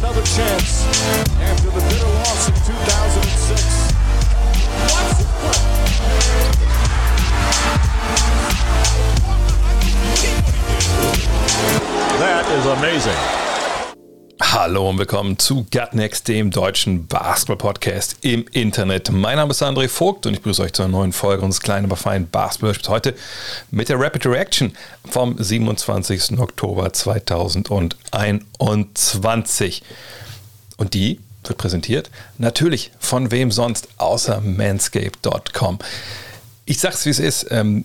another chance after the bitter loss in 2006. That is amazing. Hallo und willkommen zu Gutnext, dem deutschen Basketball-Podcast im Internet. Mein Name ist André Vogt und ich begrüße euch zu einer neuen Folge unseres kleinen, aber feinen basketball heute mit der Rapid Reaction vom 27. Oktober 2021. Und die wird präsentiert natürlich von wem sonst außer manscape.com. Ich sag's wie es ist. Ähm,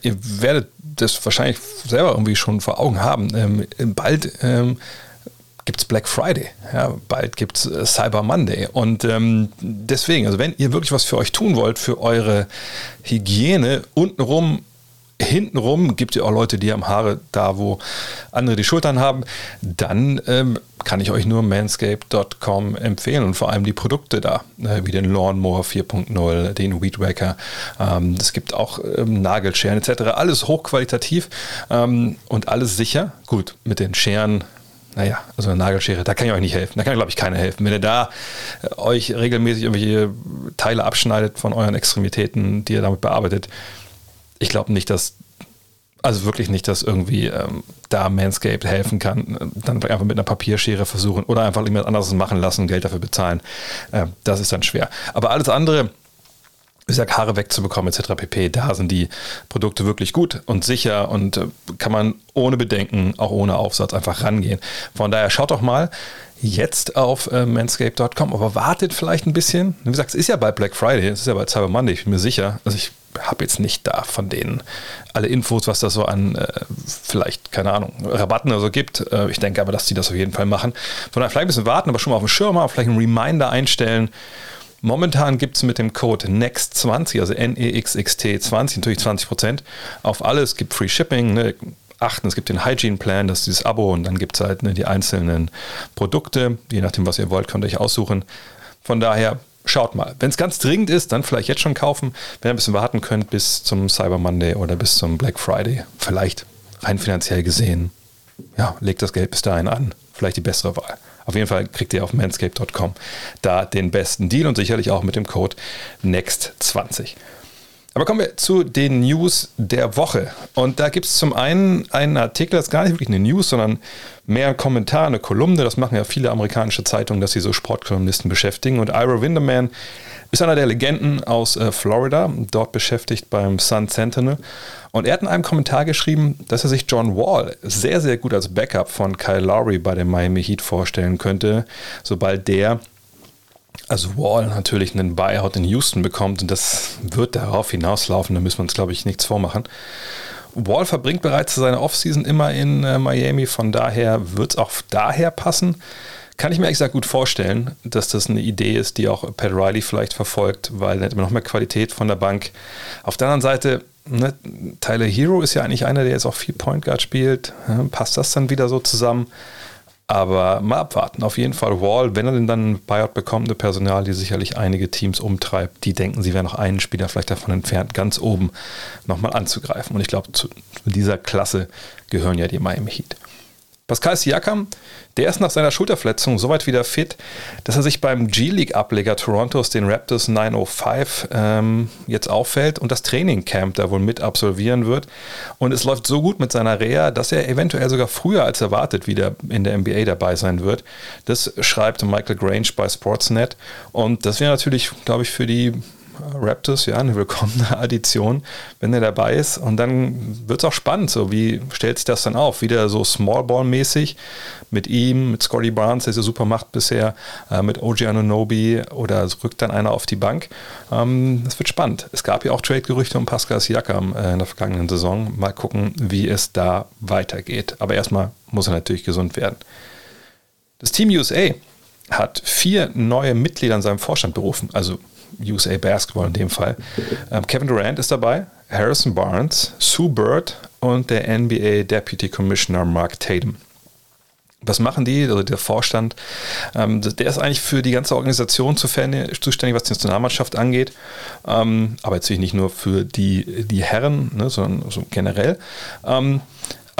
ihr werdet das wahrscheinlich selber irgendwie schon vor Augen haben. Ähm, bald ähm, gibt es Black Friday, ja, bald gibt es äh, Cyber Monday. Und ähm, deswegen, also wenn ihr wirklich was für euch tun wollt, für eure Hygiene untenrum, hintenrum, gibt es auch Leute, die haben Haare da, wo andere die Schultern haben, dann ähm, kann ich euch nur manscape.com empfehlen und vor allem die Produkte da, äh, wie den Lawnmower 4.0, den Weed Wacker. Ähm, es gibt auch ähm, Nagelscheren etc. Alles hochqualitativ ähm, und alles sicher. Gut, mit den Scheren naja, also eine Nagelschere, da kann ich euch nicht helfen. Da kann, glaube ich, keiner helfen. Wenn ihr da äh, euch regelmäßig irgendwelche Teile abschneidet von euren Extremitäten, die ihr damit bearbeitet, ich glaube nicht, dass, also wirklich nicht, dass irgendwie ähm, da Manscaped helfen kann. Dann einfach mit einer Papierschere versuchen oder einfach jemand anderes machen lassen, Geld dafür bezahlen. Äh, das ist dann schwer. Aber alles andere, ich sag, Haare wegzubekommen etc. pp. Da sind die Produkte wirklich gut und sicher und äh, kann man ohne Bedenken, auch ohne Aufsatz einfach rangehen. Von daher schaut doch mal jetzt auf äh, manscape.com, aber wartet vielleicht ein bisschen. Wie gesagt, es ist ja bei Black Friday, es ist ja bei Cyber Monday, ich bin mir sicher. Also ich habe jetzt nicht da von denen alle Infos, was das so an äh, vielleicht, keine Ahnung, Rabatten oder so gibt. Äh, ich denke aber, dass die das auf jeden Fall machen. Von daher vielleicht ein bisschen warten, aber schon mal auf dem Schirm vielleicht einen Reminder einstellen Momentan gibt es mit dem Code NEXT20, also N-E-X-X-T 20, natürlich 20% auf alles. Es gibt Free Shipping, ne? achten, es gibt den Hygiene Plan, das ist dieses Abo und dann gibt es halt ne, die einzelnen Produkte. Je nachdem, was ihr wollt, könnt ihr euch aussuchen. Von daher schaut mal. Wenn es ganz dringend ist, dann vielleicht jetzt schon kaufen. Wenn ihr ein bisschen warten könnt bis zum Cyber Monday oder bis zum Black Friday, vielleicht rein finanziell gesehen, ja, legt das Geld bis dahin an. Vielleicht die bessere Wahl. Auf jeden Fall kriegt ihr auf manscape.com da den besten Deal und sicherlich auch mit dem Code NEXT20. Aber kommen wir zu den News der Woche. Und da gibt es zum einen einen Artikel, das ist gar nicht wirklich eine News, sondern mehr ein Kommentar, eine Kolumne. Das machen ja viele amerikanische Zeitungen, dass sie so Sportkolumnisten beschäftigen. Und Ira Winderman ist einer der Legenden aus äh, Florida, dort beschäftigt beim Sun Sentinel. Und er hat in einem Kommentar geschrieben, dass er sich John Wall sehr, sehr gut als Backup von Kyle Lowry bei dem Miami Heat vorstellen könnte, sobald der also Wall natürlich einen Buyout in Houston bekommt und das wird darauf hinauslaufen, da müssen wir uns, glaube ich, nichts vormachen. Wall verbringt bereits seine Offseason immer in äh, Miami, von daher wird es auch daher passen. Kann ich mir ehrlich gesagt gut vorstellen, dass das eine Idee ist, die auch Pat Riley vielleicht verfolgt, weil dann hat man noch mehr Qualität von der Bank. Auf der anderen Seite, ne, Tyler Hero ist ja eigentlich einer, der jetzt auch viel Point Guard spielt. Ja, passt das dann wieder so zusammen? Aber mal abwarten. Auf jeden Fall Wall, wenn er denn dann ein Buyout bekommt, eine Personal, die sicherlich einige Teams umtreibt, die denken, sie wären noch einen Spieler vielleicht davon entfernt, ganz oben nochmal anzugreifen. Und ich glaube, zu dieser Klasse gehören ja die Miami Heat. Pascal Siakam, der ist nach seiner Schulterverletzung soweit wieder fit, dass er sich beim G-League-Ableger Torontos, den Raptors 905, ähm, jetzt auffällt und das Trainingcamp da wohl mit absolvieren wird. Und es läuft so gut mit seiner Reha, dass er eventuell sogar früher als erwartet wieder in der NBA dabei sein wird. Das schreibt Michael Grange bei Sportsnet. Und das wäre natürlich, glaube ich, für die Raptors, ja, eine willkommene Addition, wenn er dabei ist. Und dann wird es auch spannend, so wie stellt sich das dann auf? Wieder so Smallball-mäßig mit ihm, mit Scotty Barnes, der so super macht bisher, äh, mit OG Anunobi oder rückt dann einer auf die Bank. Ähm, das wird spannend. Es gab ja auch Trade-Gerüchte um Pascal Siakam äh, in der vergangenen Saison. Mal gucken, wie es da weitergeht. Aber erstmal muss er natürlich gesund werden. Das Team USA hat vier neue Mitglieder in seinem Vorstand berufen, also USA Basketball in dem Fall. Ähm, Kevin Durant ist dabei, Harrison Barnes, Sue Bird und der NBA Deputy Commissioner Mark Tatum. Was machen die? Also der Vorstand, ähm, der ist eigentlich für die ganze Organisation zuständig, was die Nationalmannschaft angeht. Ähm, aber jetzt nicht nur für die, die Herren, ne, sondern so generell. Ähm,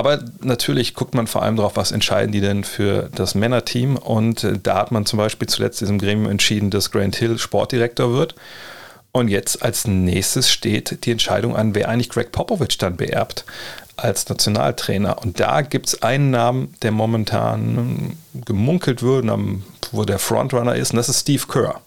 aber natürlich guckt man vor allem darauf, was entscheiden die denn für das Männerteam. Und äh, da hat man zum Beispiel zuletzt diesem Gremium entschieden, dass Grant Hill Sportdirektor wird. Und jetzt als nächstes steht die Entscheidung an, wer eigentlich Greg Popovich dann beerbt als Nationaltrainer. Und da gibt es einen Namen, der momentan gemunkelt wird, wo der Frontrunner ist, und das ist Steve Kerr.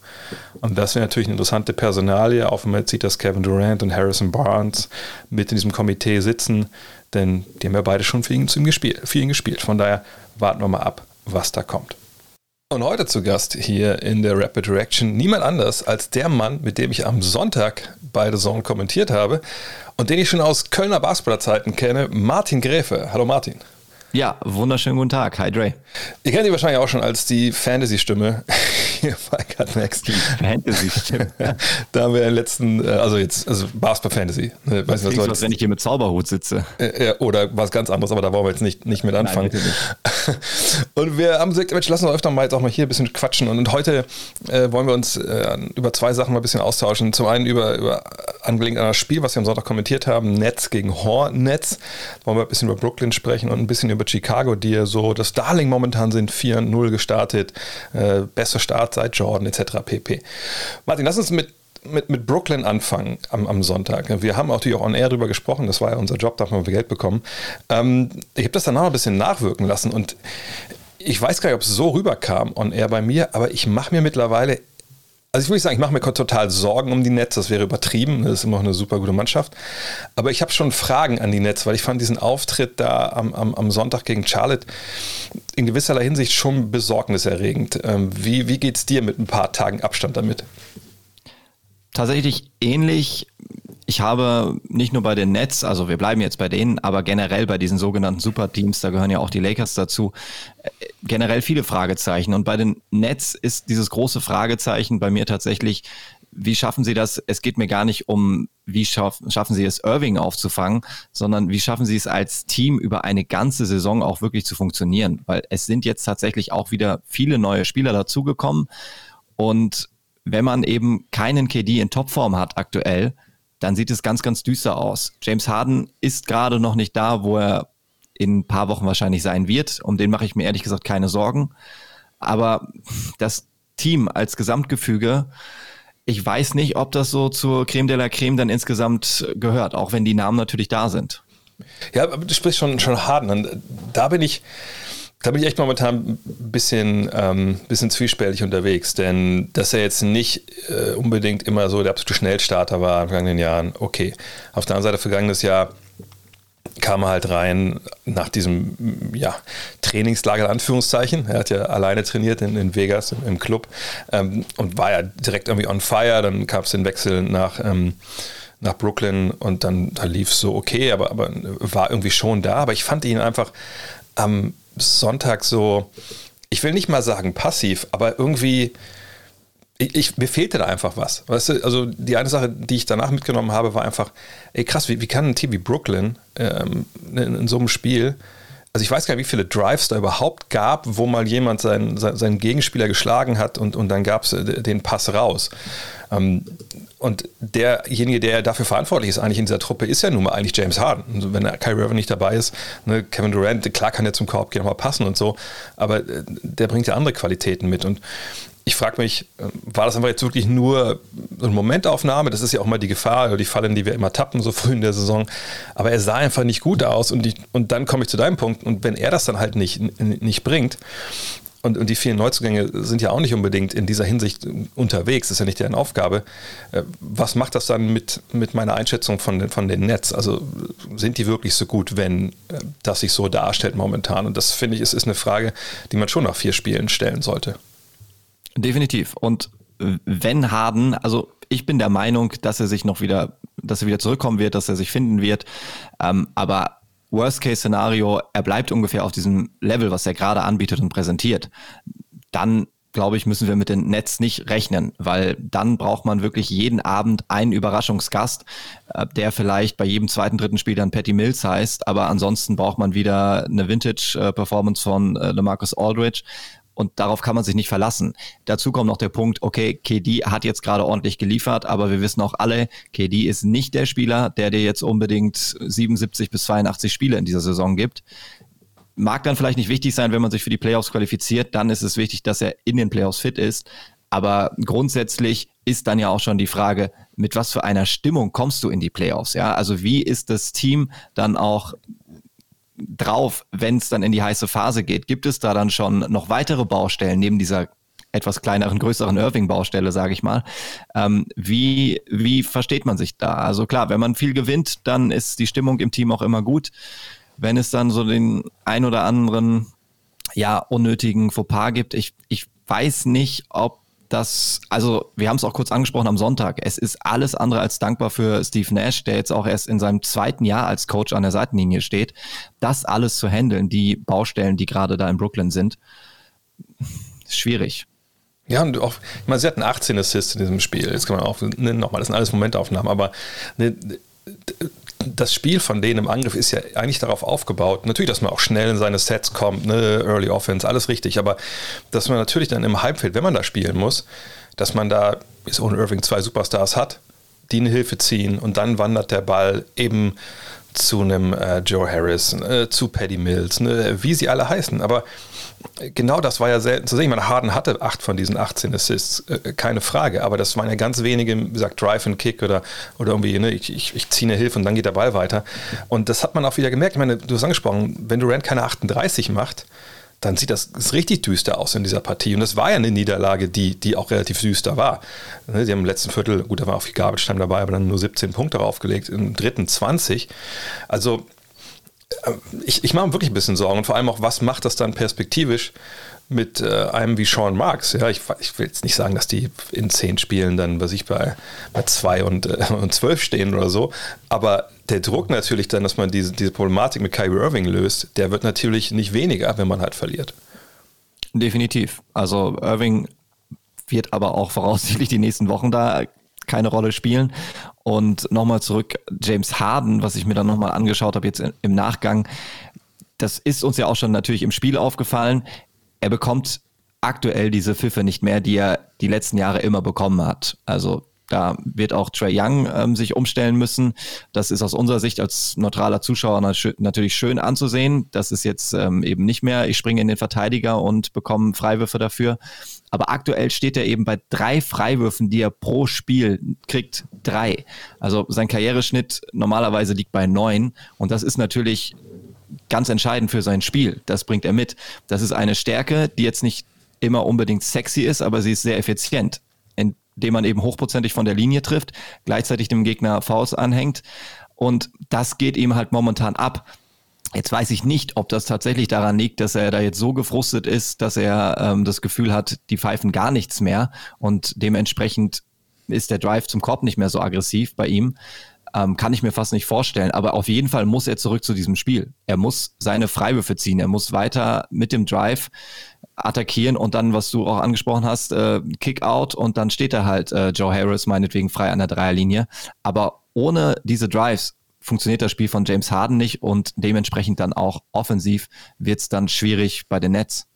Und das wäre natürlich eine interessante Personalie, wenn man jetzt sieht, dass Kevin Durant und Harrison Barnes mit in diesem Komitee sitzen, denn die haben ja beide schon für ihn, gespielt, für ihn gespielt. Von daher warten wir mal ab, was da kommt. Und heute zu Gast hier in der Rapid Reaction niemand anders als der Mann, mit dem ich am Sonntag beide Zone kommentiert habe und den ich schon aus Kölner Basketballerzeiten kenne, Martin Gräfe. Hallo Martin. Ja, wunderschönen guten Tag. Hi Dre. Ihr kennt ihn wahrscheinlich auch schon als die Fantasy-Stimme hier bei Cut Max. Fantasy-Stimme. da haben wir in den letzten, äh, also jetzt, also Basketball-Fantasy. Ne, weiß nicht, was, was wenn ich hier mit Zauberhut sitze. Äh, oder was ganz anderes, aber da wollen wir jetzt nicht, nicht mit anfangen. Nein, nicht. Und wir haben gesagt, Mensch, lassen wir öfter mal jetzt auch mal hier ein bisschen quatschen. Und, heute äh, wollen wir uns äh, über zwei Sachen mal ein bisschen austauschen. Zum einen über, über angelehnt an das Spiel, was wir am Sonntag kommentiert haben, Netz gegen Hornets. Da wollen wir ein bisschen über Brooklyn sprechen und ein bisschen über Chicago, die ja so das Darling momentan sind, 4-0 gestartet, äh, bester Start seit Jordan etc. pp. Martin, lass uns mit mit, mit Brooklyn anfangen am, am Sonntag. Wir haben natürlich auch on air drüber gesprochen, das war ja unser Job, da haben wir Geld bekommen. Ähm, ich habe das danach ein bisschen nachwirken lassen und ich weiß gar nicht, ob es so rüberkam on air bei mir, aber ich mache mir mittlerweile also ich würde sagen, ich mache mir total Sorgen um die Nets, das wäre übertrieben, das ist immer noch eine super gute Mannschaft. Aber ich habe schon Fragen an die Nets, weil ich fand diesen Auftritt da am, am, am Sonntag gegen Charlotte in gewisserlei Hinsicht schon besorgniserregend. Ähm, wie, wie geht es dir mit ein paar Tagen Abstand damit? Tatsächlich ähnlich ich habe nicht nur bei den Nets, also wir bleiben jetzt bei denen, aber generell bei diesen sogenannten Superteams, da gehören ja auch die Lakers dazu, äh, generell viele Fragezeichen. Und bei den Nets ist dieses große Fragezeichen bei mir tatsächlich, wie schaffen sie das? Es geht mir gar nicht um, wie schaffen, schaffen sie es, Irving aufzufangen, sondern wie schaffen sie es als Team über eine ganze Saison auch wirklich zu funktionieren? Weil es sind jetzt tatsächlich auch wieder viele neue Spieler dazugekommen. Und wenn man eben keinen KD in Topform hat aktuell, dann sieht es ganz, ganz düster aus. James Harden ist gerade noch nicht da, wo er in ein paar Wochen wahrscheinlich sein wird. Um den mache ich mir ehrlich gesagt keine Sorgen. Aber das Team als Gesamtgefüge, ich weiß nicht, ob das so zur Creme de la Creme dann insgesamt gehört, auch wenn die Namen natürlich da sind. Ja, aber du sprichst schon, schon Harden. Da bin ich, da bin ich echt momentan ein bisschen, ähm, bisschen zwiespältig unterwegs, denn dass er jetzt nicht äh, unbedingt immer so der absolute Schnellstarter war in den vergangenen Jahren, okay. Auf der anderen Seite, vergangenes Jahr kam er halt rein nach diesem ja, Trainingslager, in Anführungszeichen. Er hat ja alleine trainiert in, in Vegas im, im Club ähm, und war ja direkt irgendwie on fire. Dann gab es den Wechsel nach, ähm, nach Brooklyn und dann da lief es so okay, aber, aber war irgendwie schon da. Aber ich fand ihn einfach am Sonntag so, ich will nicht mal sagen passiv, aber irgendwie, ich, ich, mir fehlte da einfach was. Weißt du, also die eine Sache, die ich danach mitgenommen habe, war einfach, ey krass, wie, wie kann ein Team wie Brooklyn ähm, in, in so einem Spiel also ich weiß gar nicht, wie viele Drives da überhaupt gab, wo mal jemand seinen, seinen Gegenspieler geschlagen hat und, und dann gab es äh, den Pass raus. Ähm, und derjenige, der dafür verantwortlich ist, eigentlich in dieser Truppe, ist ja nun mal eigentlich James Harden. Also wenn Kyrie Irving nicht dabei ist, ne, Kevin Durant, klar kann er zum Korb gehen, mal passen und so, aber äh, der bringt ja andere Qualitäten mit. Und ich frage mich, äh, war das einfach jetzt wirklich nur eine Momentaufnahme? Das ist ja auch mal die Gefahr oder die Falle, in die wir immer tappen, so früh in der Saison. Aber er sah einfach nicht gut aus und, die, und dann komme ich zu deinem Punkt. Und wenn er das dann halt nicht, nicht bringt, und, und die vielen Neuzugänge sind ja auch nicht unbedingt in dieser Hinsicht unterwegs, ist ja nicht deren Aufgabe. Äh, was macht das dann mit, mit meiner Einschätzung von den, von den Netz? Also sind die wirklich so gut, wenn äh, das sich so darstellt momentan? Und das finde ich, ist, ist eine Frage, die man schon nach vier Spielen stellen sollte. Definitiv. Und wenn Harden, also ich bin der Meinung, dass er sich noch wieder, dass er wieder zurückkommen wird, dass er sich finden wird. Ähm, aber Worst-Case-Szenario, er bleibt ungefähr auf diesem Level, was er gerade anbietet und präsentiert, dann glaube ich, müssen wir mit den Nets nicht rechnen, weil dann braucht man wirklich jeden Abend einen Überraschungsgast, äh, der vielleicht bei jedem zweiten, dritten Spiel dann Patty Mills heißt, aber ansonsten braucht man wieder eine Vintage-Performance von äh, LeMarcus Aldridge und darauf kann man sich nicht verlassen. Dazu kommt noch der Punkt, okay, KD hat jetzt gerade ordentlich geliefert, aber wir wissen auch alle, KD ist nicht der Spieler, der dir jetzt unbedingt 77 bis 82 Spiele in dieser Saison gibt. Mag dann vielleicht nicht wichtig sein, wenn man sich für die Playoffs qualifiziert, dann ist es wichtig, dass er in den Playoffs fit ist. Aber grundsätzlich ist dann ja auch schon die Frage, mit was für einer Stimmung kommst du in die Playoffs? Ja, also wie ist das Team dann auch drauf, wenn es dann in die heiße Phase geht? Gibt es da dann schon noch weitere Baustellen neben dieser etwas kleineren, größeren Irving-Baustelle, sage ich mal. Ähm, wie, wie versteht man sich da? Also klar, wenn man viel gewinnt, dann ist die Stimmung im Team auch immer gut. Wenn es dann so den ein oder anderen, ja, unnötigen Fauxpas gibt, ich, ich weiß nicht, ob das, also wir haben es auch kurz angesprochen am Sonntag, es ist alles andere als dankbar für Steve Nash, der jetzt auch erst in seinem zweiten Jahr als Coach an der Seitenlinie steht, das alles zu handeln, die Baustellen, die gerade da in Brooklyn sind, schwierig. Ja, und auch, ich meine, sie hatten 18 Assists in diesem Spiel. Jetzt kann man auch ne, nochmal, das sind alles Momentaufnahmen, aber ne, das Spiel von denen im Angriff ist ja eigentlich darauf aufgebaut. Natürlich, dass man auch schnell in seine Sets kommt, ne, Early Offense, alles richtig, aber dass man natürlich dann im Halbfeld, wenn man da spielen muss, dass man da, bis ohne Irving, zwei Superstars hat, die eine Hilfe ziehen und dann wandert der Ball eben zu einem äh, Joe Harris, äh, zu Paddy Mills, ne, wie sie alle heißen. Aber genau das war ja selten zu sehen. Ich meine, Harden hatte acht von diesen 18 Assists, äh, keine Frage. Aber das waren ja ganz wenige, wie gesagt, Drive and Kick oder, oder irgendwie, ne, ich, ich, ich ziehe eine Hilfe und dann geht der Ball weiter. Und das hat man auch wieder gemerkt. Ich meine, du hast angesprochen, wenn Durant keine 38 macht, dann sieht das richtig düster aus in dieser Partie. Und es war ja eine Niederlage, die, die auch relativ düster war. Ne, sie haben im letzten Viertel, gut, da war auch viel Garbage Time dabei, aber dann nur 17 Punkte draufgelegt, im dritten 20. Also ich, ich mache mir wirklich ein bisschen Sorgen und vor allem auch, was macht das dann perspektivisch mit äh, einem wie Sean Marks? Ja, ich, ich, will jetzt nicht sagen, dass die in zehn Spielen dann, was ich bei, bei zwei und, äh, und zwölf stehen oder so, aber der Druck natürlich dann, dass man diese, diese Problematik mit Kyrie Irving löst, der wird natürlich nicht weniger, wenn man halt verliert. Definitiv. Also Irving wird aber auch voraussichtlich die nächsten Wochen da keine Rolle spielen. Und nochmal zurück, James Harden, was ich mir dann nochmal angeschaut habe jetzt im Nachgang, das ist uns ja auch schon natürlich im Spiel aufgefallen. Er bekommt aktuell diese Pfiffe nicht mehr, die er die letzten Jahre immer bekommen hat. Also da wird auch Trey Young ähm, sich umstellen müssen. Das ist aus unserer Sicht als neutraler Zuschauer natürlich schön anzusehen. Das ist jetzt ähm, eben nicht mehr, ich springe in den Verteidiger und bekomme Freiwürfe dafür. Aber aktuell steht er eben bei drei Freiwürfen, die er pro Spiel kriegt. Drei. Also sein Karriereschnitt normalerweise liegt bei neun. Und das ist natürlich ganz entscheidend für sein Spiel. Das bringt er mit. Das ist eine Stärke, die jetzt nicht immer unbedingt sexy ist, aber sie ist sehr effizient indem man eben hochprozentig von der Linie trifft, gleichzeitig dem Gegner Faust anhängt. Und das geht ihm halt momentan ab. Jetzt weiß ich nicht, ob das tatsächlich daran liegt, dass er da jetzt so gefrustet ist, dass er ähm, das Gefühl hat, die pfeifen gar nichts mehr und dementsprechend ist der Drive zum Korb nicht mehr so aggressiv bei ihm. Ähm, kann ich mir fast nicht vorstellen. Aber auf jeden Fall muss er zurück zu diesem Spiel. Er muss seine Freiwürfe ziehen. Er muss weiter mit dem Drive attackieren und dann, was du auch angesprochen hast, äh, Kick-out und dann steht da halt äh, Joe Harris meinetwegen frei an der Dreierlinie. Aber ohne diese Drives funktioniert das Spiel von James Harden nicht und dementsprechend dann auch offensiv wird es dann schwierig bei den Nets.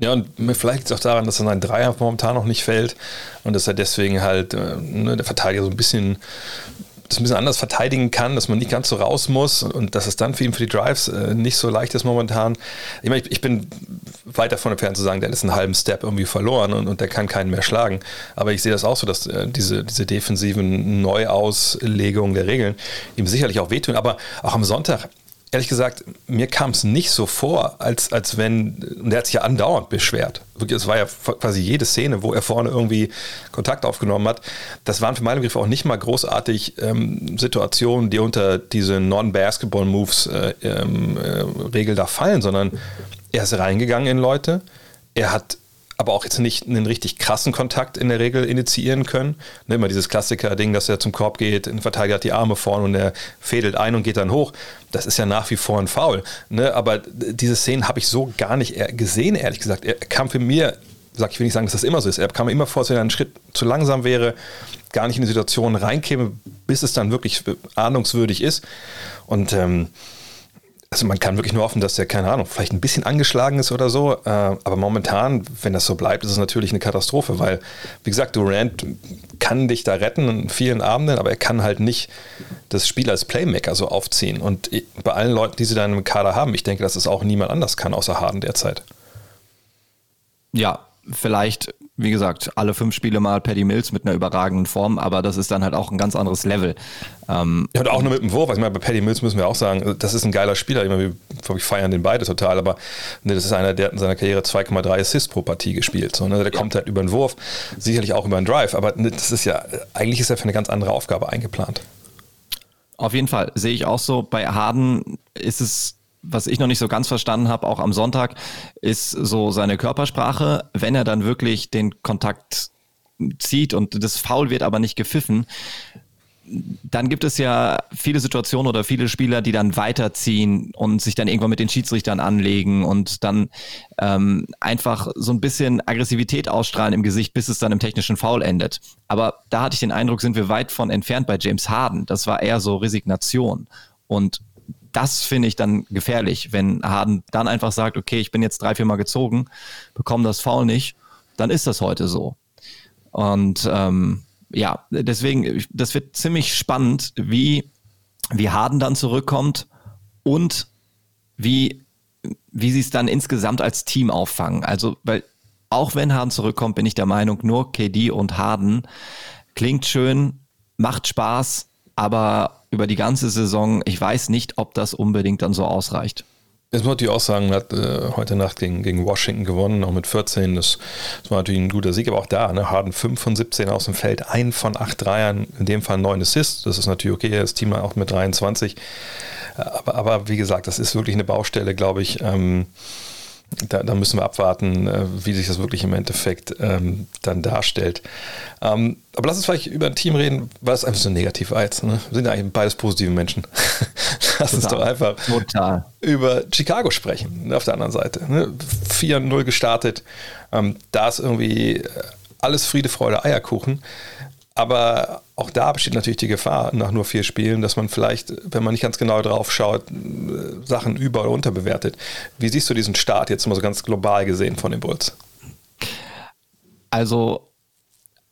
Ja, und vielleicht es auch daran, dass er sein Dreier momentan noch nicht fällt und dass er deswegen halt äh, ne, der Verteidiger so ein bisschen das ein bisschen anders verteidigen kann, dass man nicht ganz so raus muss und dass es dann für ihn für die Drives äh, nicht so leicht ist momentan. Ich, meine, ich, bin weit davon entfernt zu sagen, der ist einen halben Step irgendwie verloren und, und der kann keinen mehr schlagen. Aber ich sehe das auch so, dass äh, diese, diese defensiven Neuauslegungen der Regeln ihm sicherlich auch wehtun. Aber auch am Sonntag, ehrlich gesagt, mir kam es nicht so vor, als, als wenn, und er hat sich ja andauernd beschwert. Es war ja quasi jede Szene, wo er vorne irgendwie Kontakt aufgenommen hat. Das waren für meinen Begriff auch nicht mal großartig ähm, Situationen, die unter diese Non-Basketball-Moves-Regel äh, ähm, äh, da fallen, sondern er ist reingegangen in Leute. Er hat aber auch jetzt nicht einen richtig krassen Kontakt in der Regel initiieren können. Ne, immer dieses Klassiker-Ding, dass er zum Korb geht, ein Verteidiger hat die Arme vorne und er fädelt ein und geht dann hoch. Das ist ja nach wie vor ein Foul. Ne? Aber diese Szenen habe ich so gar nicht gesehen, ehrlich gesagt. Er kam für mir, sag ich will nicht sagen, dass das immer so ist, er kam immer vor, dass er einen Schritt zu langsam wäre, gar nicht in die Situation reinkäme, bis es dann wirklich ahnungswürdig ist. Und ähm, also man kann wirklich nur hoffen, dass der, keine Ahnung, vielleicht ein bisschen angeschlagen ist oder so. Äh, aber momentan, wenn das so bleibt, ist es natürlich eine Katastrophe, weil, wie gesagt, Durant kann dich da retten in vielen Abenden, aber er kann halt nicht das Spiel als Playmaker so aufziehen. Und bei allen Leuten, die sie da im Kader haben, ich denke, dass es auch niemand anders kann, außer Harden derzeit. Ja, vielleicht wie gesagt, alle fünf Spiele mal Paddy Mills mit einer überragenden Form, aber das ist dann halt auch ein ganz anderes Level. Ähm, ja, und auch nur mit dem Wurf. Ich meine, bei Paddy Mills müssen wir auch sagen, das ist ein geiler Spieler. Ich meine, wir feiern den beide total, aber ne, das ist einer, der hat in seiner Karriere 2,3 Assists pro Partie gespielt. So, ne? Der ja. kommt halt über den Wurf, sicherlich auch über den Drive, aber ne, das ist ja, eigentlich ist er für eine ganz andere Aufgabe eingeplant. Auf jeden Fall, sehe ich auch so. Bei Harden ist es was ich noch nicht so ganz verstanden habe, auch am Sonntag, ist so seine Körpersprache. Wenn er dann wirklich den Kontakt zieht und das Foul wird aber nicht gepfiffen, dann gibt es ja viele Situationen oder viele Spieler, die dann weiterziehen und sich dann irgendwann mit den Schiedsrichtern anlegen und dann ähm, einfach so ein bisschen Aggressivität ausstrahlen im Gesicht, bis es dann im technischen Foul endet. Aber da hatte ich den Eindruck, sind wir weit von entfernt bei James Harden. Das war eher so Resignation. Und das finde ich dann gefährlich, wenn Harden dann einfach sagt, okay, ich bin jetzt drei, vier Mal gezogen, bekomme das Foul nicht, dann ist das heute so. Und ähm, ja, deswegen, das wird ziemlich spannend, wie, wie Harden dann zurückkommt und wie, wie sie es dann insgesamt als Team auffangen. Also, weil auch wenn Harden zurückkommt, bin ich der Meinung, nur KD und Harden klingt schön, macht Spaß, aber über die ganze Saison, ich weiß nicht, ob das unbedingt dann so ausreicht. Jetzt muss ich auch sagen, hat äh, heute Nacht gegen, gegen Washington gewonnen, auch mit 14. Das, das, war natürlich ein guter Sieg, aber auch da, ne, Harden 5 von 17 aus dem Feld, ein von 8 Dreiern, in dem Fall 9 Assists. Das ist natürlich okay, das Team auch mit 23. Aber, aber wie gesagt, das ist wirklich eine Baustelle, glaube ich. Ähm, da, da, müssen wir abwarten, äh, wie sich das wirklich im Endeffekt ähm, dann darstellt. Ähm, aber lass uns vielleicht über ein Team reden, was einfach so negativ war jetzt. Ne? Wir sind ja eigentlich beides positive Menschen. lass uns doch einfach Total. über Chicago sprechen, ne, auf der anderen Seite. Ne? 4-0 gestartet. Ähm, da ist irgendwie äh, alles Friede, Freude, Eierkuchen. Aber auch da besteht natürlich die Gefahr nach nur vier Spielen, dass man vielleicht, wenn man nicht ganz genau drauf schaut, äh, Sachen über- oder unterbewertet. Wie siehst du diesen Start jetzt mal so ganz global gesehen von den Bulls? Also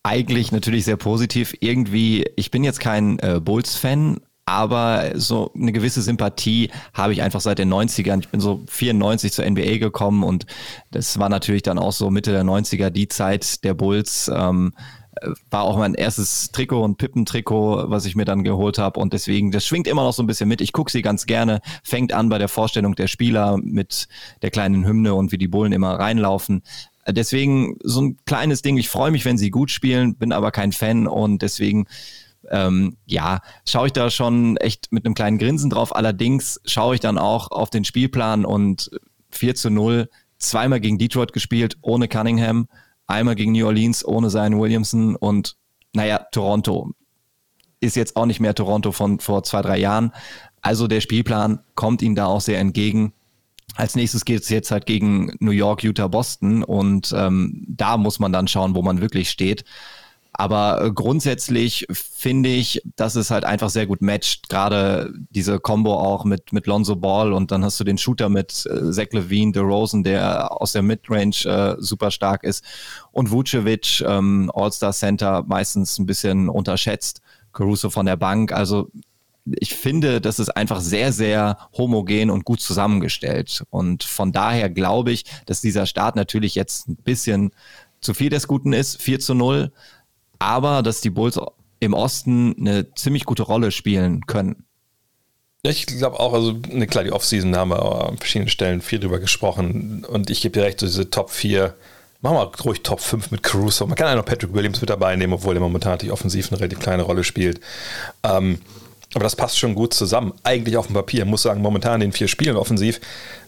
eigentlich natürlich sehr positiv. Irgendwie, ich bin jetzt kein äh, Bulls-Fan, aber so eine gewisse Sympathie habe ich einfach seit den 90ern. Ich bin so 94 zur NBA gekommen und das war natürlich dann auch so Mitte der 90er die Zeit der Bulls. Ähm, war auch mein erstes Trikot und Pippentrikot, was ich mir dann geholt habe und deswegen, das schwingt immer noch so ein bisschen mit. Ich gucke sie ganz gerne, fängt an bei der Vorstellung der Spieler mit der kleinen Hymne und wie die Bullen immer reinlaufen. Deswegen so ein kleines Ding. Ich freue mich, wenn sie gut spielen, bin aber kein Fan und deswegen ähm, ja, schaue ich da schon echt mit einem kleinen Grinsen drauf. Allerdings schaue ich dann auch auf den Spielplan und 4 zu 0, zweimal gegen Detroit gespielt, ohne Cunningham einmal gegen New Orleans ohne seinen Williamson und naja, Toronto ist jetzt auch nicht mehr Toronto von vor zwei, drei Jahren. Also der Spielplan kommt ihnen da auch sehr entgegen. Als nächstes geht es jetzt halt gegen New York, Utah, Boston und ähm, da muss man dann schauen, wo man wirklich steht. Aber äh, grundsätzlich finde ich, dass es halt einfach sehr gut matcht. Gerade diese Combo auch mit, mit Lonzo Ball und dann hast du den Shooter mit äh, Zach Levine, DeRozan, der aus der Midrange äh, super stark ist und Vucevic, ähm, All-Star Center, meistens ein bisschen unterschätzt. Caruso von der Bank. Also ich finde, das ist einfach sehr, sehr homogen und gut zusammengestellt. Und von daher glaube ich, dass dieser Start natürlich jetzt ein bisschen zu viel des Guten ist. 4 zu 0 aber dass die Bulls im Osten eine ziemlich gute Rolle spielen können. Ich glaube auch, also ne, klar, die Offseason haben wir an verschiedenen Stellen viel drüber gesprochen und ich gebe dir recht, so diese Top 4, machen wir ruhig Top 5 mit Caruso. Man kann ja noch Patrick Williams mit dabei nehmen, obwohl er momentan die offensiv eine relativ kleine Rolle spielt. Ähm, aber das passt schon gut zusammen. Eigentlich auf dem Papier. Ich muss sagen, momentan in den vier Spielen offensiv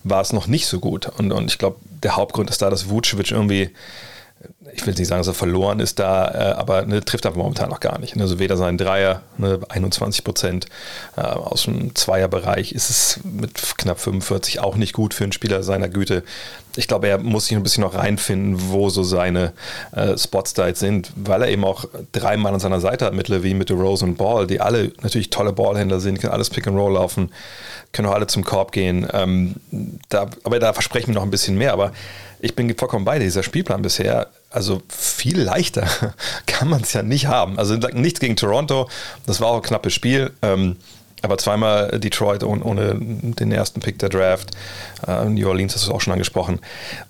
war es noch nicht so gut. Und, und ich glaube, der Hauptgrund ist da, dass Vucevic irgendwie ich will nicht sagen, dass er verloren ist da, äh, aber ne, trifft er momentan noch gar nicht. Also weder sein Dreier, ne, 21 Prozent äh, aus dem Zweierbereich ist es mit knapp 45 auch nicht gut für einen Spieler seiner Güte. Ich glaube, er muss sich ein bisschen noch reinfinden, wo so seine äh, Spots da jetzt sind, weil er eben auch drei Mann an seiner Seite hat mit Levine, mit Rose und Ball, die alle natürlich tolle Ballhändler sind, können alles Pick and Roll laufen, können auch alle zum Korb gehen. Ähm, da, aber da versprechen wir noch ein bisschen mehr. Aber ich bin vollkommen bei. Dieser Spielplan bisher, also viel leichter kann man es ja nicht haben. Also nichts gegen Toronto, das war auch ein knappes Spiel. Ähm, aber zweimal Detroit ohne, den ersten Pick der Draft. Äh, New Orleans hast du auch schon angesprochen.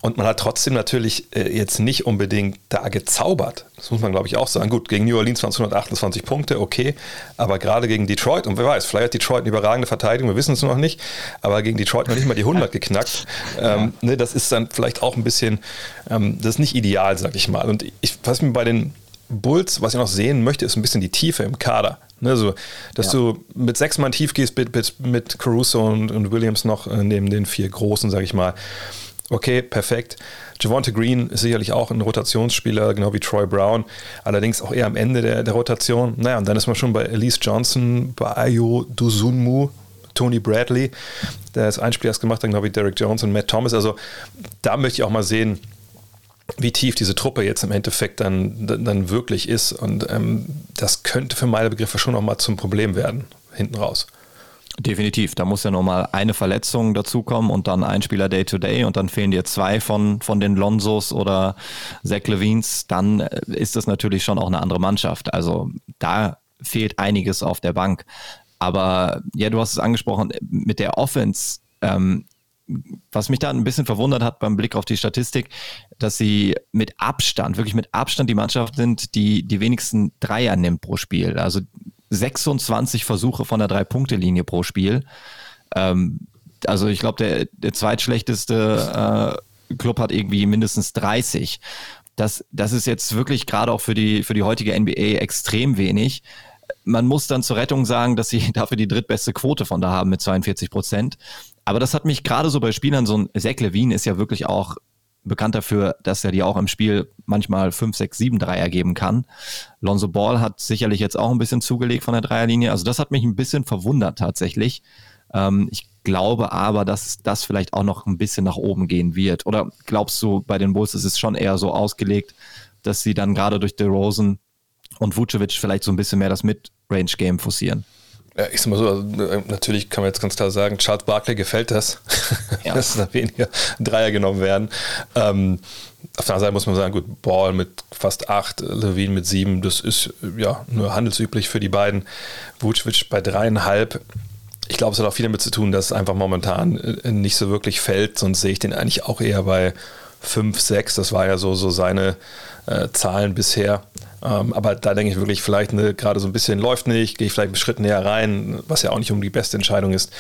Und man hat trotzdem natürlich äh, jetzt nicht unbedingt da gezaubert. Das muss man, glaube ich, auch sagen. Gut, gegen New Orleans waren es 128 Punkte, okay. Aber gerade gegen Detroit, und wer weiß, vielleicht hat Detroit eine überragende Verteidigung, wir wissen es noch nicht. Aber gegen Detroit noch nicht mal die 100 geknackt. Ähm, ne, das ist dann vielleicht auch ein bisschen, ähm, das ist nicht ideal, sag ich mal. Und ich, was mir bei den Bulls, was ich noch sehen möchte, ist ein bisschen die Tiefe im Kader. Ne, so, dass ja. du mit sechs Mann tief gehst, mit, mit, mit Caruso und, und Williams noch äh, neben den vier Großen, sage ich mal. Okay, perfekt. Javonte Green ist sicherlich auch ein Rotationsspieler, genau wie Troy Brown, allerdings auch eher am Ende der, der Rotation. Naja, und dann ist man schon bei Elise Johnson, bei Ayo Duzunmu, Tony Bradley, der ist ein Spieler gemacht hat, genau wie Derek Jones und Matt Thomas. Also da möchte ich auch mal sehen, wie tief diese Truppe jetzt im Endeffekt dann, dann wirklich ist. Und ähm, das könnte für meine Begriffe schon nochmal zum Problem werden, hinten raus. Definitiv, da muss ja nochmal eine Verletzung dazukommen und dann ein Spieler Day-to-Day -Day und dann fehlen dir zwei von, von den Lonzos oder Zach Levines, dann äh, ist das natürlich schon auch eine andere Mannschaft. Also da fehlt einiges auf der Bank. Aber ja, du hast es angesprochen, mit der Offense, ähm, was mich da ein bisschen verwundert hat beim Blick auf die Statistik, dass sie mit Abstand, wirklich mit Abstand die Mannschaft sind, die die wenigsten Dreier nimmt pro Spiel. Also 26 Versuche von der Drei-Punkte-Linie pro Spiel. Ähm, also ich glaube, der, der zweitschlechteste äh, Club hat irgendwie mindestens 30. Das, das ist jetzt wirklich gerade auch für die, für die heutige NBA extrem wenig. Man muss dann zur Rettung sagen, dass sie dafür die drittbeste Quote von da haben mit 42 Prozent. Aber das hat mich gerade so bei Spielern, so ein Zach Levine ist ja wirklich auch bekannt dafür, dass er dir auch im Spiel manchmal 5, 6, 7 Dreier geben kann. Lonzo Ball hat sicherlich jetzt auch ein bisschen zugelegt von der Dreierlinie. Also das hat mich ein bisschen verwundert tatsächlich. Ähm, ich glaube aber, dass das vielleicht auch noch ein bisschen nach oben gehen wird. Oder glaubst du, bei den Bulls ist es schon eher so ausgelegt, dass sie dann gerade durch DeRozan und Vucevic vielleicht so ein bisschen mehr das Mid-Range-Game forcieren? Ja, ich sag mal so, also, äh, natürlich kann man jetzt ganz klar sagen, Charles Barkley gefällt das, ja. dass da weniger Dreier genommen werden. Ähm, auf der anderen Seite muss man sagen, gut, Ball mit fast acht, Levine mit sieben, das ist ja nur handelsüblich für die beiden. Vucevic bei dreieinhalb. Ich glaube, es hat auch viel damit zu tun, dass es einfach momentan äh, nicht so wirklich fällt, sonst sehe ich den eigentlich auch eher bei fünf, sechs. Das war ja so, so seine äh, Zahlen bisher. Ähm, aber da denke ich wirklich, vielleicht eine, gerade so ein bisschen läuft nicht, gehe ich vielleicht einen Schritt näher rein, was ja auch nicht um die beste Entscheidung ist.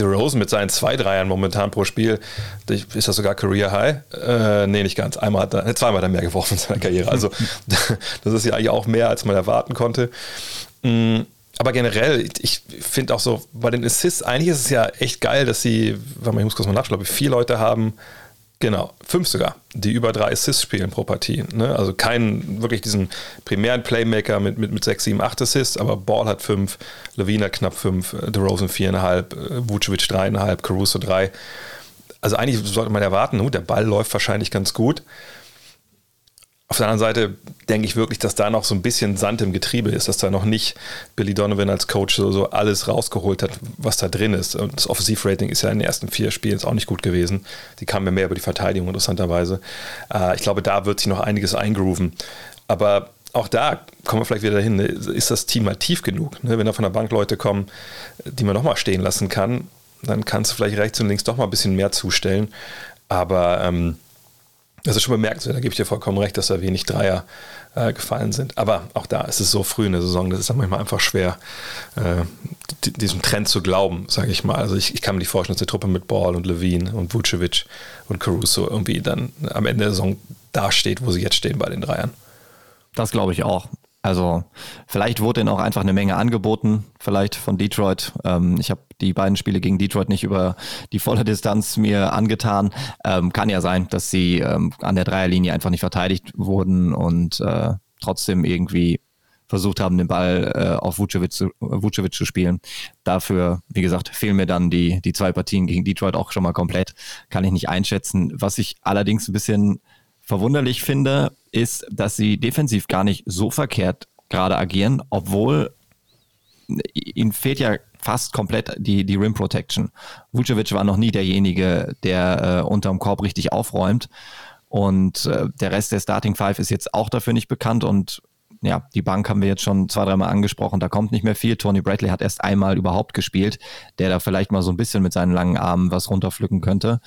Rose mit seinen zwei Dreiern momentan pro Spiel, ist das sogar Career High? Äh, nee, nicht ganz. Einmal hat er, äh, zweimal hat er mehr geworfen in seiner Karriere. Also das ist ja eigentlich auch mehr, als man erwarten konnte. Mm, aber generell, ich finde auch so, bei den Assists, eigentlich ist es ja echt geil, dass sie, warte mal, ich muss kurz mal nachschauen, glaube ich, vier Leute haben, Genau, fünf sogar, die über drei Assists spielen pro Partie. Ne? Also keinen wirklich diesen primären Playmaker mit, mit, mit sechs, sieben, acht Assists, aber Ball hat fünf, Levine hat knapp fünf, äh, DeRozan viereinhalb, äh, Vucevic dreieinhalb, Caruso drei. Also eigentlich sollte man erwarten, der Ball läuft wahrscheinlich ganz gut. Auf der anderen Seite denke ich wirklich, dass da noch so ein bisschen Sand im Getriebe ist, dass da noch nicht Billy Donovan als Coach so, so alles rausgeholt hat, was da drin ist. Und das Offensivrating ist ja in den ersten vier Spielen auch nicht gut gewesen. Die kamen ja mehr über die Verteidigung, interessanterweise. Äh, ich glaube, da wird sich noch einiges eingrooven. Aber auch da kommen wir vielleicht wieder dahin, ist das Team mal tief genug? Ne? Wenn da von der Bank Leute kommen, die man nochmal stehen lassen kann, dann kannst du vielleicht rechts und links doch mal ein bisschen mehr zustellen. Aber ähm, das ist schon bemerkenswert, da gebe ich dir vollkommen recht, dass da wenig Dreier äh, gefallen sind. Aber auch da ist es so früh in der Saison, das ist dann manchmal einfach schwer, äh, diesem Trend zu glauben, sage ich mal. Also ich, ich, kann mir nicht vorstellen, dass die Truppe mit Ball und Levine und Vucevic und Caruso irgendwie dann am Ende der Saison dasteht, wo sie jetzt stehen bei den Dreiern. Das glaube ich auch. Also vielleicht wurde ihnen auch einfach eine Menge angeboten, vielleicht von Detroit. Ähm, ich habe die beiden Spiele gegen Detroit nicht über die volle Distanz mir angetan. Ähm, kann ja sein, dass sie ähm, an der Dreierlinie einfach nicht verteidigt wurden und äh, trotzdem irgendwie versucht haben, den Ball äh, auf Vucevic zu, Vucevic zu spielen. Dafür, wie gesagt, fehlen mir dann die, die zwei Partien gegen Detroit auch schon mal komplett. Kann ich nicht einschätzen. Was ich allerdings ein bisschen verwunderlich finde, ist, dass sie defensiv gar nicht so verkehrt gerade agieren, obwohl ihnen fehlt ja fast komplett die, die Rim Protection. Vucevic war noch nie derjenige, der äh, unterm Korb richtig aufräumt. Und äh, der Rest der Starting Five ist jetzt auch dafür nicht bekannt. Und ja, die Bank haben wir jetzt schon zwei, dreimal angesprochen. Da kommt nicht mehr viel. Tony Bradley hat erst einmal überhaupt gespielt, der da vielleicht mal so ein bisschen mit seinen langen Armen was runterpflücken könnte.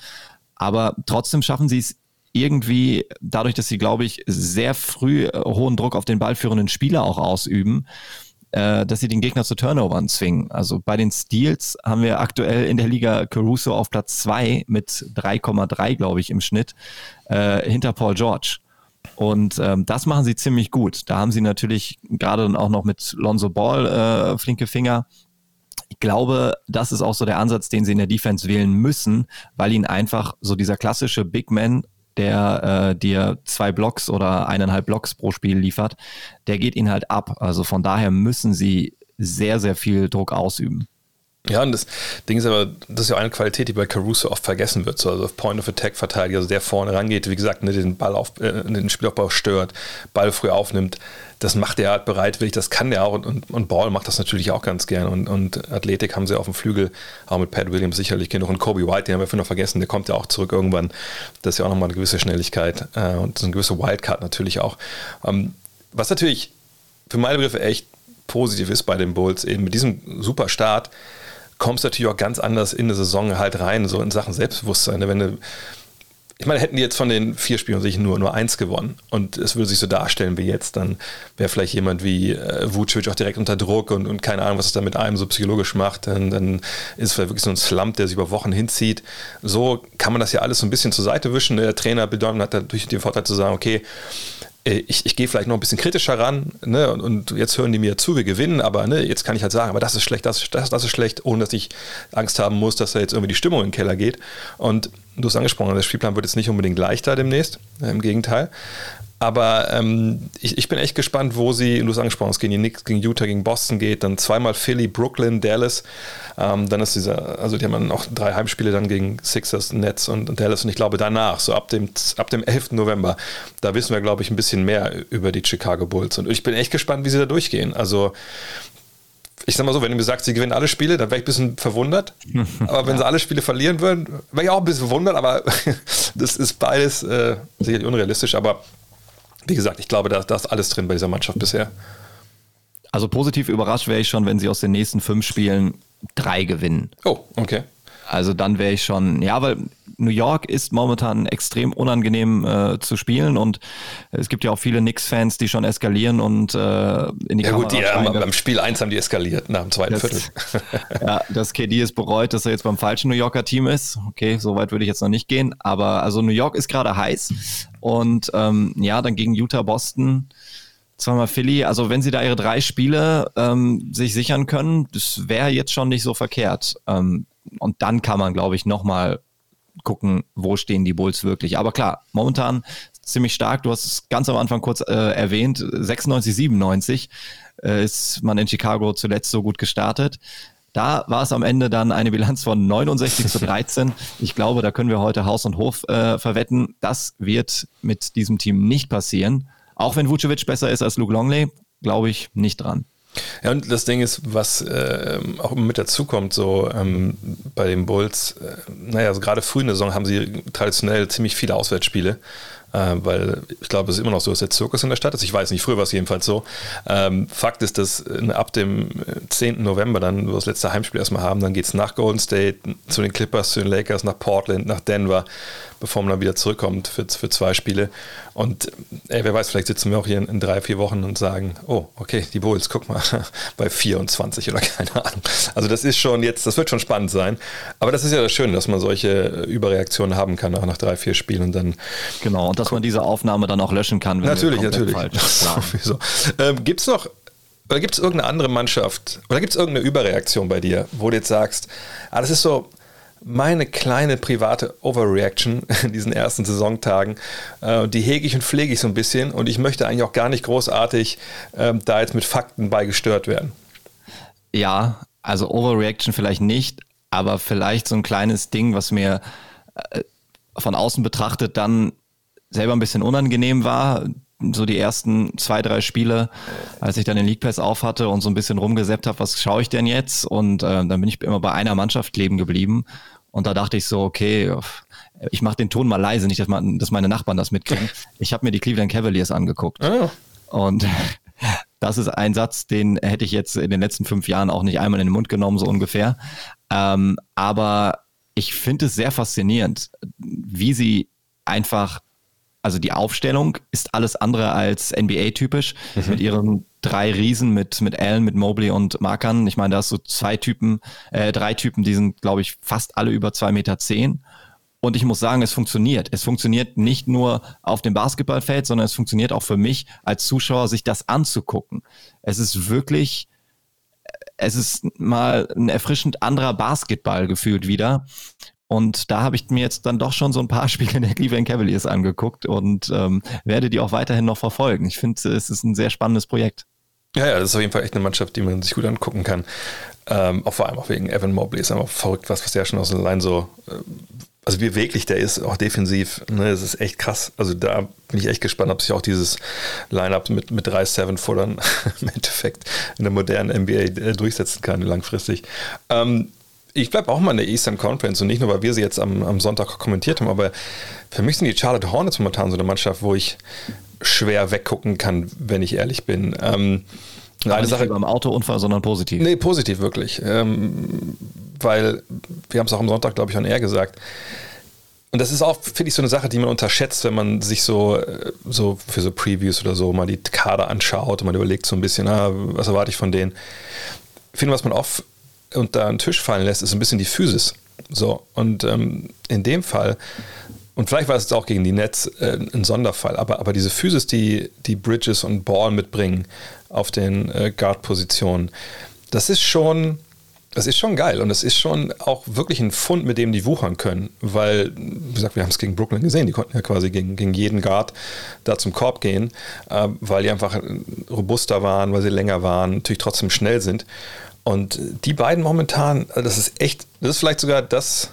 Aber trotzdem schaffen sie es irgendwie dadurch, dass sie, glaube ich, sehr früh äh, hohen Druck auf den ballführenden Spieler auch ausüben, äh, dass sie den Gegner zu Turnovern zwingen. Also bei den Steals haben wir aktuell in der Liga Caruso auf Platz 2 mit 3,3, glaube ich, im Schnitt, äh, hinter Paul George. Und ähm, das machen sie ziemlich gut. Da haben sie natürlich gerade dann auch noch mit Lonzo Ball äh, flinke Finger. Ich glaube, das ist auch so der Ansatz, den sie in der Defense wählen müssen, weil ihnen einfach so dieser klassische Big Man der äh, dir zwei Blocks oder eineinhalb Blocks pro Spiel liefert, der geht ihnen halt ab. Also von daher müssen sie sehr, sehr viel Druck ausüben. Ja, und das Ding ist aber, das ist ja eine Qualität, die bei Caruso oft vergessen wird. So, also Point of Attack Verteidiger, also der vorne rangeht, wie gesagt, ne, den Ball auf, äh, den Spielaufbau stört, Ball früh aufnimmt. Das macht er halt bereitwillig, das kann der auch und, und, und Ball macht das natürlich auch ganz gern. Und, und Athletik haben sie auf dem Flügel, auch mit Pat Williams sicherlich genug. Und Kobe White, den haben wir vorhin noch vergessen, der kommt ja auch zurück irgendwann. Das ist ja auch nochmal eine gewisse Schnelligkeit äh, und so eine gewisse Wildcard natürlich auch. Ähm, was natürlich für meine Begriffe echt positiv ist bei den Bulls, eben mit diesem super Start, kommst du natürlich auch ganz anders in eine Saison halt rein, so in Sachen Selbstbewusstsein. Ne? Wenn du, ich meine, hätten die jetzt von den vier Spielen sich nur, nur eins gewonnen und es würde sich so darstellen wie jetzt, dann wäre vielleicht jemand wie äh, Vucic auch direkt unter Druck und, und keine Ahnung, was es da mit einem so psychologisch macht. Dann, dann ist es vielleicht wirklich so ein Slump, der sich über Wochen hinzieht. So kann man das ja alles so ein bisschen zur Seite wischen. Der Trainer Bill Donovan hat dadurch den Vorteil zu sagen, okay, ich, ich gehe vielleicht noch ein bisschen kritischer ran ne, und, und, jetzt hören die mir zu, wir gewinnen, aber ne, jetzt kann ich halt sagen, aber das ist schlecht, das, das, das ist schlecht, ohne dass ich Angst haben muss, dass da jetzt irgendwie die Stimmung in den Keller geht. Und du hast angesprochen, der Spielplan wird jetzt nicht unbedingt leichter demnächst, im Gegenteil. Aber ähm, ich, ich, bin echt gespannt, wo sie, du hast angesprochen, es gegen die Knicks, gegen Utah, gegen Boston geht, dann zweimal Philly, Brooklyn, Dallas. Ähm, dann ist dieser, also die haben dann noch drei Heimspiele dann gegen Sixers, Nets und, und, Dallas. Und ich glaube danach, so ab dem, ab dem 11. November, da wissen wir, glaube ich, ein bisschen mehr über die Chicago Bulls. Und ich bin echt gespannt, wie sie da durchgehen. Also ich sag mal so, wenn du mir sagst, sie gewinnen alle Spiele, dann wäre ich ein bisschen verwundert. Aber wenn ja. sie alle Spiele verlieren würden, wäre ich auch ein bisschen verwundert, aber das ist beides äh, sicherlich unrealistisch. Aber wie gesagt, ich glaube, da, da ist alles drin bei dieser Mannschaft bisher. Also positiv überrascht wäre ich schon, wenn sie aus den nächsten fünf Spielen drei gewinnen. Oh, okay. Also dann wäre ich schon, ja, weil New York ist momentan extrem unangenehm äh, zu spielen und es gibt ja auch viele Knicks-Fans, die schon eskalieren und äh, in die Ja Kamera gut, die haben, beim Spiel 1 haben die eskaliert nach dem zweiten das, Viertel. ja, das KD ist bereut, dass er jetzt beim falschen New Yorker Team ist. Okay, so weit würde ich jetzt noch nicht gehen, aber also New York ist gerade heiß und ähm, ja, dann gegen Utah, Boston zweimal Philly. Also wenn sie da ihre drei Spiele ähm, sich sichern können, das wäre jetzt schon nicht so verkehrt. Ähm, und dann kann man, glaube ich, nochmal gucken, wo stehen die Bulls wirklich. Aber klar, momentan ziemlich stark. Du hast es ganz am Anfang kurz äh, erwähnt. 96, 97 äh, ist man in Chicago zuletzt so gut gestartet. Da war es am Ende dann eine Bilanz von 69 zu 13. Ich glaube, da können wir heute Haus und Hof äh, verwetten. Das wird mit diesem Team nicht passieren. Auch wenn Vucevic besser ist als Luke Longley, glaube ich nicht dran. Ja, und das Ding ist, was äh, auch mit dazukommt, so ähm, bei den Bulls, äh, naja, also gerade früh in der Saison haben sie traditionell ziemlich viele Auswärtsspiele, äh, weil ich glaube, es ist immer noch so, dass der Zirkus in der Stadt ist. Ich weiß nicht, früher war es jedenfalls so. Ähm, Fakt ist, dass äh, ab dem 10. Äh, November dann, wo wir das letzte Heimspiel erstmal haben, dann geht es nach Golden State, zu den Clippers, zu den Lakers, nach Portland, nach Denver bevor man dann wieder zurückkommt für, für zwei Spiele. Und ey, wer weiß, vielleicht sitzen wir auch hier in, in, drei, vier Wochen und sagen, oh, okay, die Bulls, guck mal, bei 24 oder keine Ahnung. Also das ist schon jetzt, das wird schon spannend sein. Aber das ist ja das Schöne, dass man solche Überreaktionen haben kann, auch nach drei, vier Spielen und dann. Genau, und dass man diese Aufnahme dann auch löschen kann. natürlich, natürlich. ähm, Gibt es noch oder gibt es irgendeine andere Mannschaft oder gibt es irgendeine Überreaktion bei dir, wo du jetzt sagst, ah, das ist so meine kleine private Overreaction in diesen ersten Saisontagen, äh, die hege ich und pflege ich so ein bisschen und ich möchte eigentlich auch gar nicht großartig äh, da jetzt mit Fakten beigestört werden. Ja, also Overreaction vielleicht nicht, aber vielleicht so ein kleines Ding, was mir äh, von außen betrachtet dann selber ein bisschen unangenehm war so die ersten zwei, drei Spiele, als ich dann den League Pass auf hatte und so ein bisschen rumgesäppt habe, was schaue ich denn jetzt? Und äh, dann bin ich immer bei einer Mannschaft kleben geblieben. Und da dachte ich so, okay, ich mache den Ton mal leise, nicht, dass, man, dass meine Nachbarn das mitkriegen. Ich habe mir die Cleveland Cavaliers angeguckt. Oh. Und das ist ein Satz, den hätte ich jetzt in den letzten fünf Jahren auch nicht einmal in den Mund genommen, so ungefähr. Ähm, aber ich finde es sehr faszinierend, wie sie einfach also die Aufstellung ist alles andere als NBA-typisch mhm. mit ihren drei Riesen, mit, mit Allen, mit Mobley und Markan. Ich meine, da hast du zwei Typen, äh, drei Typen, die sind, glaube ich, fast alle über zwei Meter. zehn. Und ich muss sagen, es funktioniert. Es funktioniert nicht nur auf dem Basketballfeld, sondern es funktioniert auch für mich als Zuschauer, sich das anzugucken. Es ist wirklich, es ist mal ein erfrischend anderer Basketball gefühlt wieder. Und da habe ich mir jetzt dann doch schon so ein paar Spiele der Cleveland Cavaliers angeguckt und ähm, werde die auch weiterhin noch verfolgen. Ich finde, es ist ein sehr spannendes Projekt. Ja, ja, das ist auf jeden Fall echt eine Mannschaft, die man sich gut angucken kann. Ähm, auch vor allem auch wegen Evan Mobley ist einfach verrückt, was, was der schon aus Line so, äh, also wie beweglich der ist, auch defensiv. Ne, das ist echt krass. Also da bin ich echt gespannt, ob sich auch dieses Line-Up mit, mit drei Seven-Footern im Endeffekt in der modernen NBA äh, durchsetzen kann, langfristig. Ähm, ich bleibe auch mal in der Eastern Conference und nicht nur, weil wir sie jetzt am, am Sonntag kommentiert haben, aber für mich sind die Charlotte Hornets momentan so eine Mannschaft, wo ich schwer weggucken kann, wenn ich ehrlich bin. Ähm, eine Sache beim Autounfall, sondern positiv. Nee, positiv wirklich. Ähm, weil wir haben es auch am Sonntag, glaube ich, an er gesagt. Und das ist auch, finde ich, so eine Sache, die man unterschätzt, wenn man sich so, äh, so für so Previews oder so mal die Kader anschaut und man überlegt so ein bisschen, ah, was erwarte ich von denen. Ich finde, was man oft unter einen Tisch fallen lässt, ist ein bisschen die Physis. So, und ähm, in dem Fall, und vielleicht war es auch gegen die Nets äh, ein Sonderfall, aber, aber diese Physis, die, die Bridges und Ball mitbringen auf den äh, Guard-Positionen, das ist schon, das ist schon geil und das ist schon auch wirklich ein Fund, mit dem die wuchern können, weil, wie gesagt, wir haben es gegen Brooklyn gesehen, die konnten ja quasi gegen, gegen jeden Guard da zum Korb gehen, äh, weil die einfach robuster waren, weil sie länger waren, natürlich trotzdem schnell sind. Und die beiden momentan, das ist echt, das ist vielleicht sogar das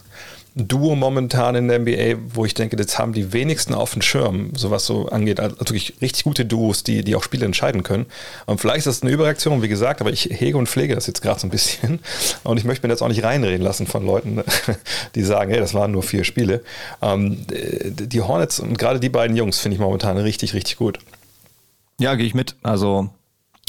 Duo momentan in der NBA, wo ich denke, das haben die wenigsten auf dem Schirm, so was so angeht. Also wirklich richtig gute Duos, die, die auch Spiele entscheiden können. Und vielleicht ist das eine Überreaktion, wie gesagt, aber ich hege und pflege das jetzt gerade so ein bisschen. Und ich möchte mir jetzt auch nicht reinreden lassen von Leuten, die sagen, hey, das waren nur vier Spiele. Ähm, die Hornets und gerade die beiden Jungs finde ich momentan richtig, richtig gut. Ja, gehe ich mit. Also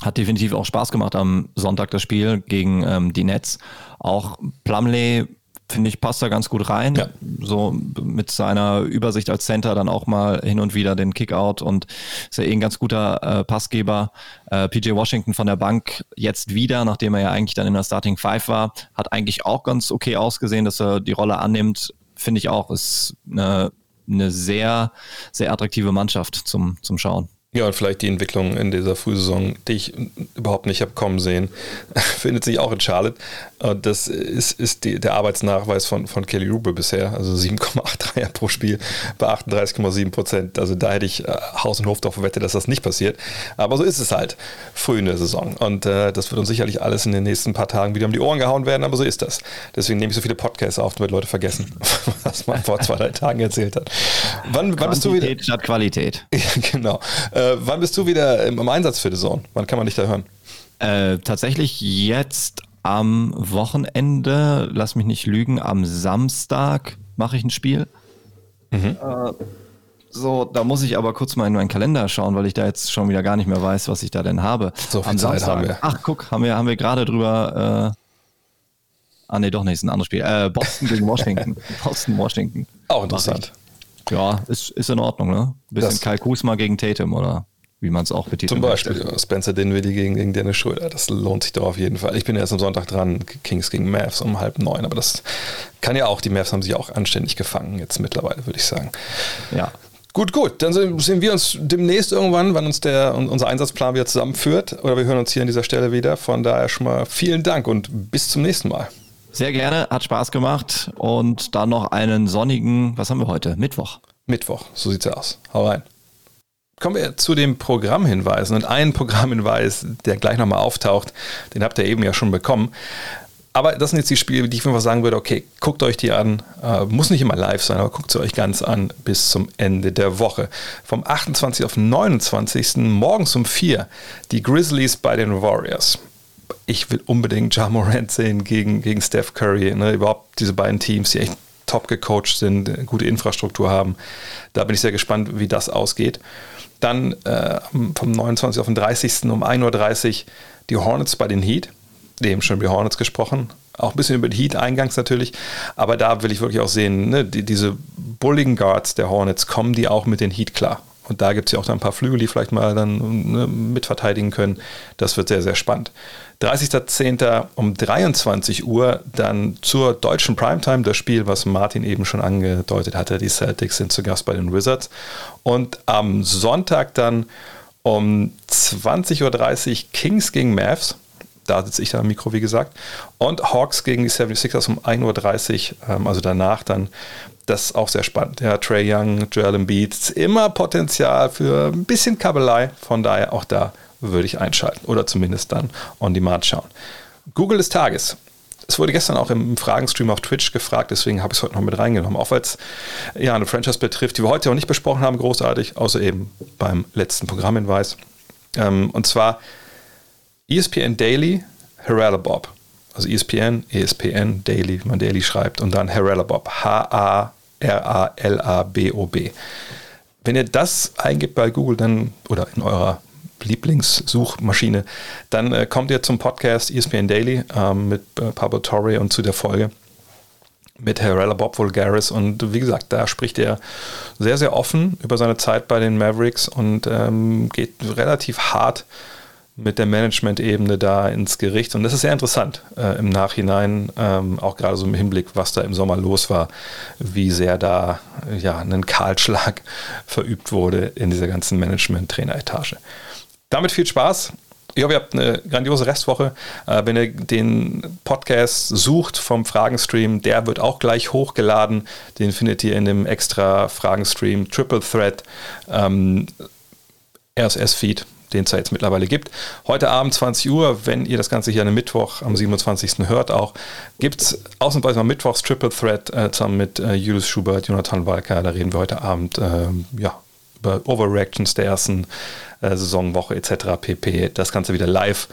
hat definitiv auch Spaß gemacht am Sonntag das Spiel gegen ähm, die Nets. Auch Plumley finde ich, passt da ganz gut rein. Ja. So mit seiner Übersicht als Center dann auch mal hin und wieder den Kickout und ist ja eh ein ganz guter äh, Passgeber. Äh, PJ Washington von der Bank jetzt wieder, nachdem er ja eigentlich dann in der Starting Five war, hat eigentlich auch ganz okay ausgesehen, dass er die Rolle annimmt. Finde ich auch, ist eine, eine sehr, sehr attraktive Mannschaft zum, zum Schauen. Ja, und vielleicht die Entwicklung in dieser Frühsaison, die ich überhaupt nicht habe kommen sehen, findet sich auch in Charlotte. Und das ist, ist die, der Arbeitsnachweis von, von Kelly Rubel bisher. Also 7,83 pro Spiel bei 38,7 Prozent. Also da hätte ich äh, Haus und Hof darauf verwettet, dass das nicht passiert. Aber so ist es halt früh in der Saison. Und äh, das wird uns sicherlich alles in den nächsten paar Tagen wieder um die Ohren gehauen werden, aber so ist das. Deswegen nehme ich so viele Podcasts auf, damit Leute vergessen, was man vor zwei, drei Tagen erzählt hat. Wann, wann bist du wieder? statt Qualität. Ja, genau. Äh, wann bist du wieder im, im, Einsatz für die Zone? Wann kann man dich da hören? Äh, tatsächlich jetzt am Wochenende, lass mich nicht lügen, am Samstag mache ich ein Spiel. Mhm. Äh, so, da muss ich aber kurz mal in meinen Kalender schauen, weil ich da jetzt schon wieder gar nicht mehr weiß, was ich da denn habe. So viel am Zeit Samstag. haben wir. Ach, guck, haben wir, haben wir gerade drüber. Äh, ah, nee, doch nicht, ist ein anderes Spiel. Äh, Boston gegen Washington. Boston, Washington. Auch interessant. Ja, ist, ist in Ordnung, ne? Bisschen Das- Kai Kusma gegen Tatum oder wie man es auch betiteln Zum möchte. Beispiel ja, Spencer Dinwiddie gegen, gegen Dennis Schröder. Das lohnt sich doch auf jeden Fall. Ich bin erst am Sonntag dran, Kings gegen Mavs um halb neun, aber das kann ja auch, die Mavs haben sich auch anständig gefangen jetzt mittlerweile, würde ich sagen. Ja. Gut, gut, dann sehen wir uns demnächst irgendwann, wann uns der, un- unser Einsatzplan wieder zusammenführt oder wir hören uns hier an dieser Stelle wieder. Von daher schon mal vielen Dank und bis zum nächsten Mal. Sehr gerne, hat Spaß gemacht und dann noch einen sonnigen, was haben wir heute? Mittwoch. Mittwoch, so sieht's aus. Hau rein. Kommen wir zu den Programmhinweisen. Und einen Programmhinweis, der gleich nochmal auftaucht, den habt ihr eben ja schon bekommen. Aber das sind jetzt die Spiele, die ich einfach sagen würde, okay, guckt euch die an. Äh, muss nicht immer live sein, aber guckt sie euch ganz an bis zum Ende der Woche. Vom 28. auf 29. morgens um 4 die Grizzlies bei den Warriors. Ich will unbedingt Ja Morant sehen gegen, gegen Steph Curry. Ne? Überhaupt diese beiden Teams, die echt top gecoacht sind, gute Infrastruktur haben. Da bin ich sehr gespannt, wie das ausgeht. Dann äh, vom 29. auf den 30. um 1.30 Uhr die Hornets bei den Heat. Eben schon über die Hornets gesprochen. Auch ein bisschen über die Heat eingangs natürlich. Aber da will ich wirklich auch sehen, ne, die, diese bulligen Guards der Hornets, kommen die auch mit den Heat klar? Und da gibt es ja auch dann ein paar Flügel, die vielleicht mal dann ne, mitverteidigen können. Das wird sehr, sehr spannend. 30.10. um 23 Uhr dann zur deutschen Primetime, das Spiel, was Martin eben schon angedeutet hatte. Die Celtics sind zu Gast bei den Wizards. Und am Sonntag dann um 20.30 Uhr Kings gegen Mavs. Da sitze ich da am Mikro, wie gesagt. Und Hawks gegen die 76ers um 1.30 Uhr, ähm, also danach dann. Das ist auch sehr spannend. Ja, Trey Young, Joel Embiid, immer Potenzial für ein bisschen Kabelei. Von daher auch da würde ich einschalten oder zumindest dann on demand schauen. Google des Tages. Es wurde gestern auch im Fragenstream auf Twitch gefragt, deswegen habe ich es heute noch mit reingenommen. Auch weil es ja eine Franchise betrifft, die wir heute auch nicht besprochen haben, großartig, außer eben beim letzten Programmhinweis. Ähm, und zwar ESPN Daily, Harala Bob. Also ESPN, ESPN Daily, wie man Daily schreibt, und dann Harala Bob. H-A-R-A-L-A-B-O-B. Wenn ihr das eingibt bei Google, dann oder in eurer Lieblingssuchmaschine, dann äh, kommt ihr zum Podcast ESPN Daily ähm, mit äh, Pablo Torre und zu der Folge mit Harala Bob Vulgaris. Und wie gesagt, da spricht er sehr, sehr offen über seine Zeit bei den Mavericks und ähm, geht relativ hart mit der Management-Ebene da ins Gericht. Und das ist sehr interessant äh, im Nachhinein, ähm, auch gerade so im Hinblick, was da im Sommer los war, wie sehr da ja, ein Kahlschlag verübt wurde in dieser ganzen Management-Traineretage. Damit viel Spaß. Ich hoffe, ihr habt eine grandiose Restwoche. Äh, wenn ihr den Podcast sucht vom Fragenstream, der wird auch gleich hochgeladen. Den findet ihr in dem extra Fragenstream Triple Thread ähm, RSS-Feed, den es ja jetzt mittlerweile gibt. Heute Abend 20 Uhr, wenn ihr das Ganze hier einem Mittwoch am 27. hört auch, gibt es ausnahmsweise mal Mittwochs Triple Thread äh, zusammen mit äh, Julius Schubert, Jonathan Walker. Da reden wir heute Abend ähm, ja, über Overreactions der ersten äh, Saisonwoche etc. pp. Das Ganze wieder live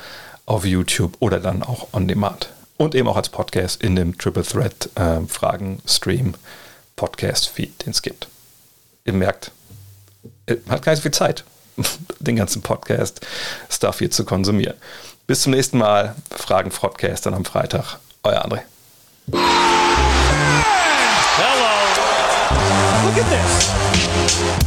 auf YouTube oder dann auch on demand. Und eben auch als Podcast in dem Triple Thread äh, Fragen Stream Podcast Feed, den es gibt. Ihr merkt, man hat gar nicht so viel Zeit, den ganzen Podcast Stuff hier zu konsumieren. Bis zum nächsten Mal. Fragen Podcast dann am Freitag. Euer André. Hello. Look at this.